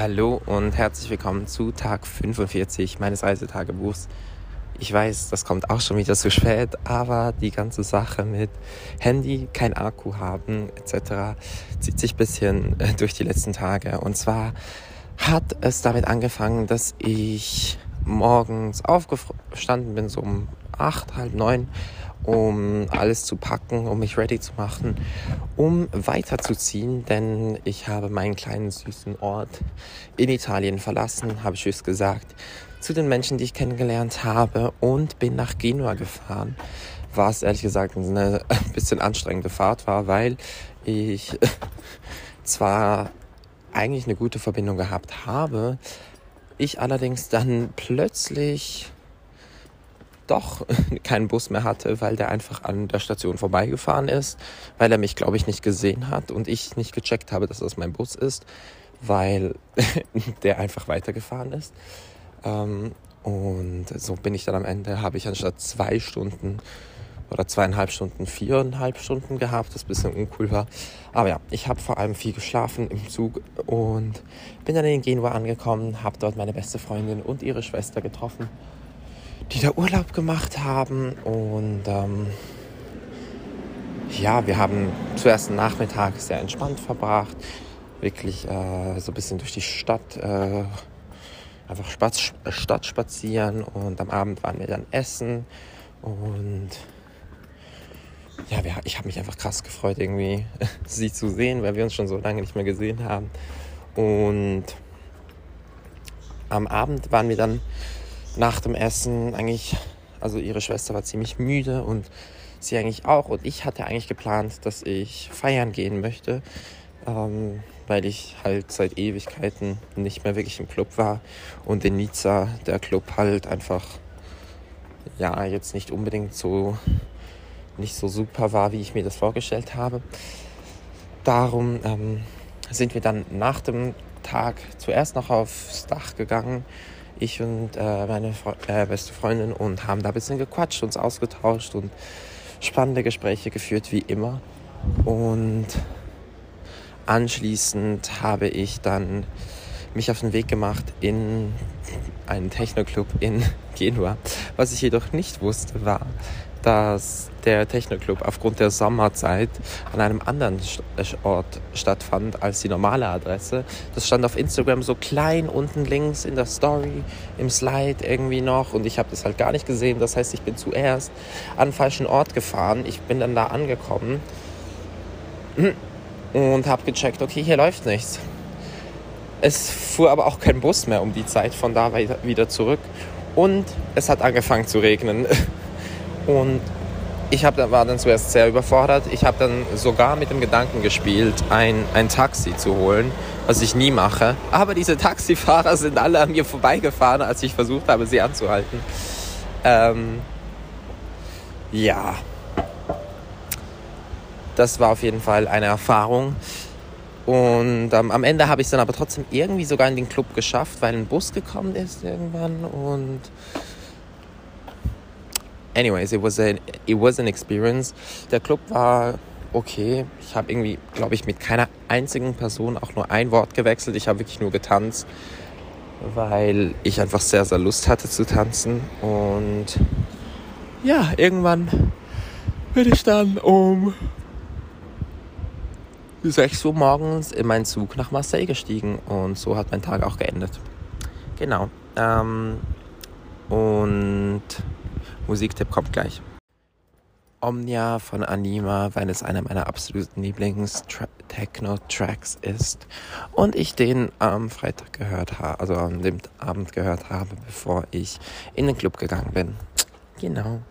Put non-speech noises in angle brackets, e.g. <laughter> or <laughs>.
Hallo und herzlich willkommen zu Tag 45 meines Reisetagebuchs. Ich weiß, das kommt auch schon wieder zu spät, aber die ganze Sache mit Handy, kein Akku haben etc. zieht sich bisschen äh, durch die letzten Tage. Und zwar hat es damit angefangen, dass ich morgens aufgestanden bin, so um acht, halb neun, um alles zu packen, um mich ready zu machen, um weiterzuziehen, denn ich habe meinen kleinen süßen Ort in Italien verlassen, habe Tschüss gesagt zu den Menschen, die ich kennengelernt habe und bin nach Genua gefahren. Was ehrlich gesagt eine ein <laughs> bisschen anstrengende Fahrt war, weil ich <laughs> zwar eigentlich eine gute Verbindung gehabt habe, ich allerdings dann plötzlich doch <laughs> keinen Bus mehr hatte, weil der einfach an der Station vorbeigefahren ist, weil er mich, glaube ich, nicht gesehen hat und ich nicht gecheckt habe, dass das mein Bus ist, weil <laughs> der einfach weitergefahren ist. Ähm, und so bin ich dann am Ende, habe ich anstatt zwei Stunden oder zweieinhalb Stunden viereinhalb Stunden gehabt, das ein bisschen uncool war. Aber ja, ich habe vor allem viel geschlafen im Zug und bin dann in Genua angekommen, habe dort meine beste Freundin und ihre Schwester getroffen, die da Urlaub gemacht haben und ähm, ja, wir haben zuerst einen Nachmittag sehr entspannt verbracht, wirklich äh, so ein bisschen durch die Stadt äh, einfach Stadt spazieren und am Abend waren wir dann essen und ja, ich habe mich einfach krass gefreut, irgendwie <laughs> sie zu sehen, weil wir uns schon so lange nicht mehr gesehen haben. Und am Abend waren wir dann nach dem Essen eigentlich, also ihre Schwester war ziemlich müde und sie eigentlich auch. Und ich hatte eigentlich geplant, dass ich feiern gehen möchte, ähm, weil ich halt seit Ewigkeiten nicht mehr wirklich im Club war und in Nizza der Club halt einfach ja jetzt nicht unbedingt so nicht so super war, wie ich mir das vorgestellt habe. Darum ähm, sind wir dann nach dem Tag zuerst noch aufs Dach gegangen, ich und äh, meine Fre äh, beste Freundin, und haben da ein bisschen gequatscht, uns ausgetauscht und spannende Gespräche geführt, wie immer. Und anschließend habe ich dann mich auf den Weg gemacht in einen Techno-Club in <laughs> Genua. Was ich jedoch nicht wusste, war, dass der Techno-Club aufgrund der Sommerzeit an einem anderen äh, Ort stattfand als die normale Adresse. Das stand auf Instagram so klein unten links in der Story, im Slide irgendwie noch und ich habe das halt gar nicht gesehen. Das heißt, ich bin zuerst an den falschen Ort gefahren. Ich bin dann da angekommen und habe gecheckt, okay, hier läuft nichts. Es fuhr aber auch kein Bus mehr um die Zeit von da wieder zurück und es hat angefangen zu regnen. <laughs> Und ich hab, war dann zuerst sehr überfordert. Ich habe dann sogar mit dem Gedanken gespielt, ein, ein Taxi zu holen, was ich nie mache. Aber diese Taxifahrer sind alle an mir vorbeigefahren, als ich versucht habe, sie anzuhalten. Ähm, ja, das war auf jeden Fall eine Erfahrung. Und ähm, am Ende habe ich es dann aber trotzdem irgendwie sogar in den Club geschafft, weil ein Bus gekommen ist irgendwann und anyways, it was, a, it was an experience. Der Club war okay. Ich habe irgendwie, glaube ich, mit keiner einzigen Person auch nur ein Wort gewechselt. Ich habe wirklich nur getanzt, weil ich einfach sehr, sehr Lust hatte zu tanzen. Und ja, irgendwann bin ich dann um 6 Uhr morgens in meinen Zug nach Marseille gestiegen. Und so hat mein Tag auch geendet. Genau. Ähm, und Musiktipp kommt gleich. Omnia von Anima, weil es einer meiner absoluten Lieblings-Techno-Tracks ist und ich den am Freitag gehört habe, also dem Abend gehört habe, bevor ich in den Club gegangen bin. Genau.